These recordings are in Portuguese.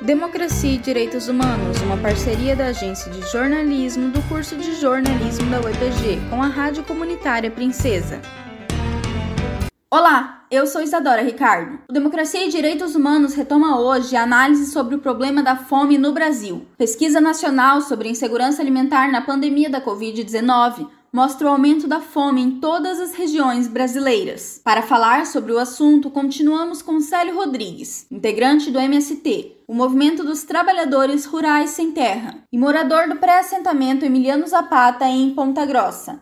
Democracia e Direitos Humanos, uma parceria da Agência de Jornalismo do curso de jornalismo da UEPG com a Rádio Comunitária Princesa. Olá, eu sou Isadora Ricardo. O Democracia e Direitos Humanos retoma hoje a análise sobre o problema da fome no Brasil. Pesquisa nacional sobre insegurança alimentar na pandemia da Covid-19 mostra o aumento da fome em todas as regiões brasileiras. Para falar sobre o assunto, continuamos com Célio Rodrigues, integrante do MST, o Movimento dos Trabalhadores Rurais Sem Terra, e morador do pré-assentamento Emiliano Zapata em Ponta Grossa.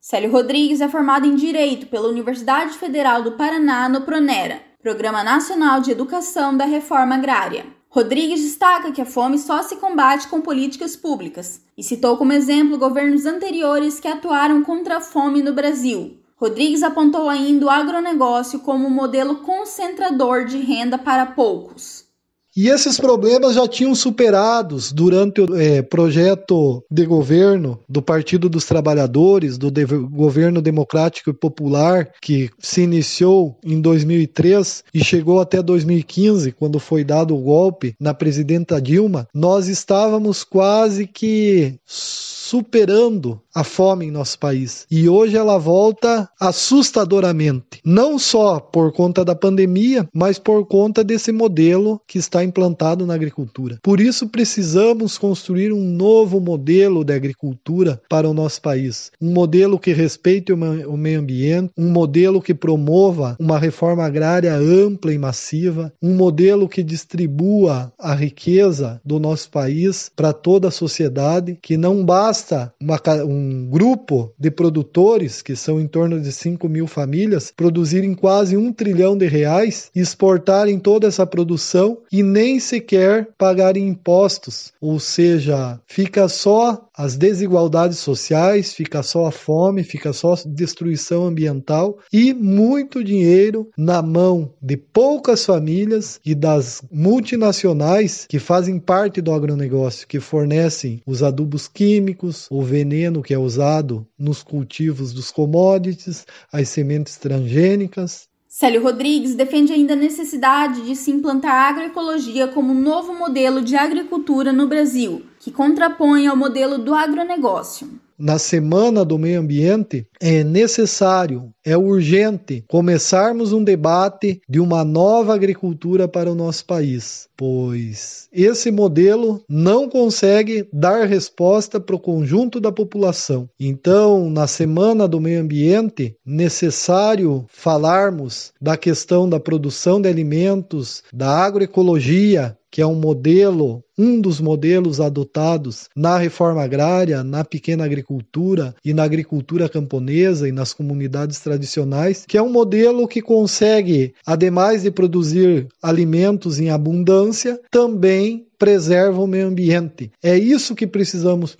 Célio Rodrigues é formado em Direito pela Universidade Federal do Paraná no Pronera, Programa Nacional de Educação da Reforma Agrária. Rodrigues destaca que a fome só se combate com políticas públicas e citou como exemplo governos anteriores que atuaram contra a fome no Brasil. Rodrigues apontou ainda o agronegócio como um modelo concentrador de renda para poucos. E esses problemas já tinham superados durante o é, projeto de governo do Partido dos Trabalhadores, do de governo democrático e popular, que se iniciou em 2003 e chegou até 2015, quando foi dado o golpe na presidenta Dilma. Nós estávamos quase que superando a fome em nosso país. E hoje ela volta assustadoramente, não só por conta da pandemia, mas por conta desse modelo que está implantado na agricultura. Por isso precisamos construir um novo modelo de agricultura para o nosso país, um modelo que respeite o meio ambiente, um modelo que promova uma reforma agrária ampla e massiva, um modelo que distribua a riqueza do nosso país para toda a sociedade, que não basta basta uma, um grupo de produtores, que são em torno de 5 mil famílias, produzirem quase um trilhão de reais, exportarem toda essa produção e nem sequer pagarem impostos. Ou seja, fica só as desigualdades sociais, fica só a fome, fica só a destruição ambiental e muito dinheiro na mão de poucas famílias e das multinacionais que fazem parte do agronegócio, que fornecem os adubos químicos o veneno que é usado nos cultivos dos commodities, as sementes transgênicas. Célio Rodrigues defende ainda a necessidade de se implantar a agroecologia como um novo modelo de agricultura no Brasil, que contrapõe ao modelo do agronegócio na Semana do Meio Ambiente, é necessário, é urgente começarmos um debate de uma nova agricultura para o nosso país, pois esse modelo não consegue dar resposta para o conjunto da população. Então, na Semana do Meio Ambiente, necessário falarmos da questão da produção de alimentos, da agroecologia, que é um modelo, um dos modelos adotados na reforma agrária, na pequena agricultura e na agricultura camponesa e nas comunidades tradicionais, que é um modelo que consegue, ademais de produzir alimentos em abundância, também preserva o meio ambiente. É isso que precisamos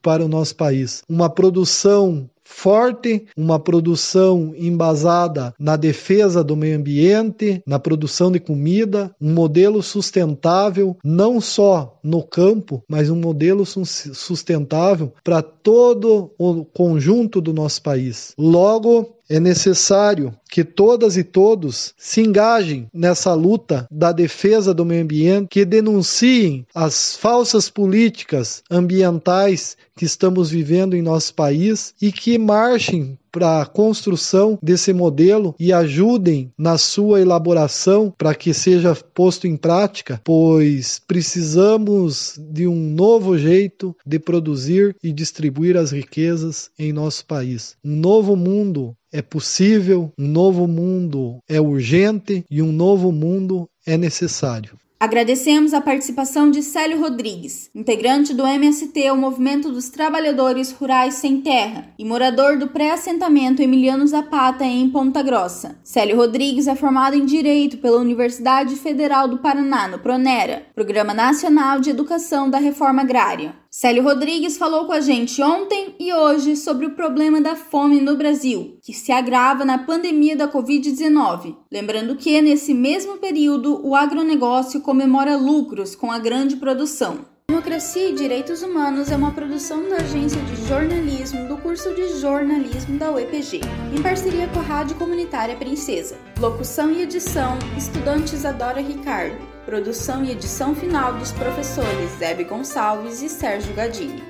para o nosso país: uma produção forte, uma produção embasada na defesa do meio ambiente, na produção de comida, um modelo sustentável não só no campo, mas um modelo sustentável para todo o conjunto do nosso país. Logo, é necessário que todas e todos se engajem nessa luta da defesa do meio ambiente, que denunciem as falsas políticas ambientais que estamos vivendo em nosso país e que marchem para a construção desse modelo e ajudem na sua elaboração para que seja posto em prática, pois precisamos de um novo jeito de produzir e distribuir as riquezas em nosso país. Um novo mundo é possível, um novo mundo é urgente e um novo mundo é necessário. Agradecemos a participação de Célio Rodrigues, integrante do MST, o Movimento dos Trabalhadores Rurais Sem Terra, e morador do pré-assentamento Emiliano Zapata, em Ponta Grossa. Célio Rodrigues é formado em Direito pela Universidade Federal do Paraná, no Pronera, Programa Nacional de Educação da Reforma Agrária. Célio Rodrigues falou com a gente ontem e hoje sobre o problema da fome no Brasil, que se agrava na pandemia da Covid-19. Lembrando que, nesse mesmo período, o agronegócio comemora lucros com a grande produção. Democracia e Direitos Humanos é uma produção da Agência de Jornalismo do curso de Jornalismo da UEPG, em parceria com a Rádio Comunitária Princesa. Locução e edição: Estudantes Adora Ricardo. Produção e edição final dos professores Zebe Gonçalves e Sérgio Gadini.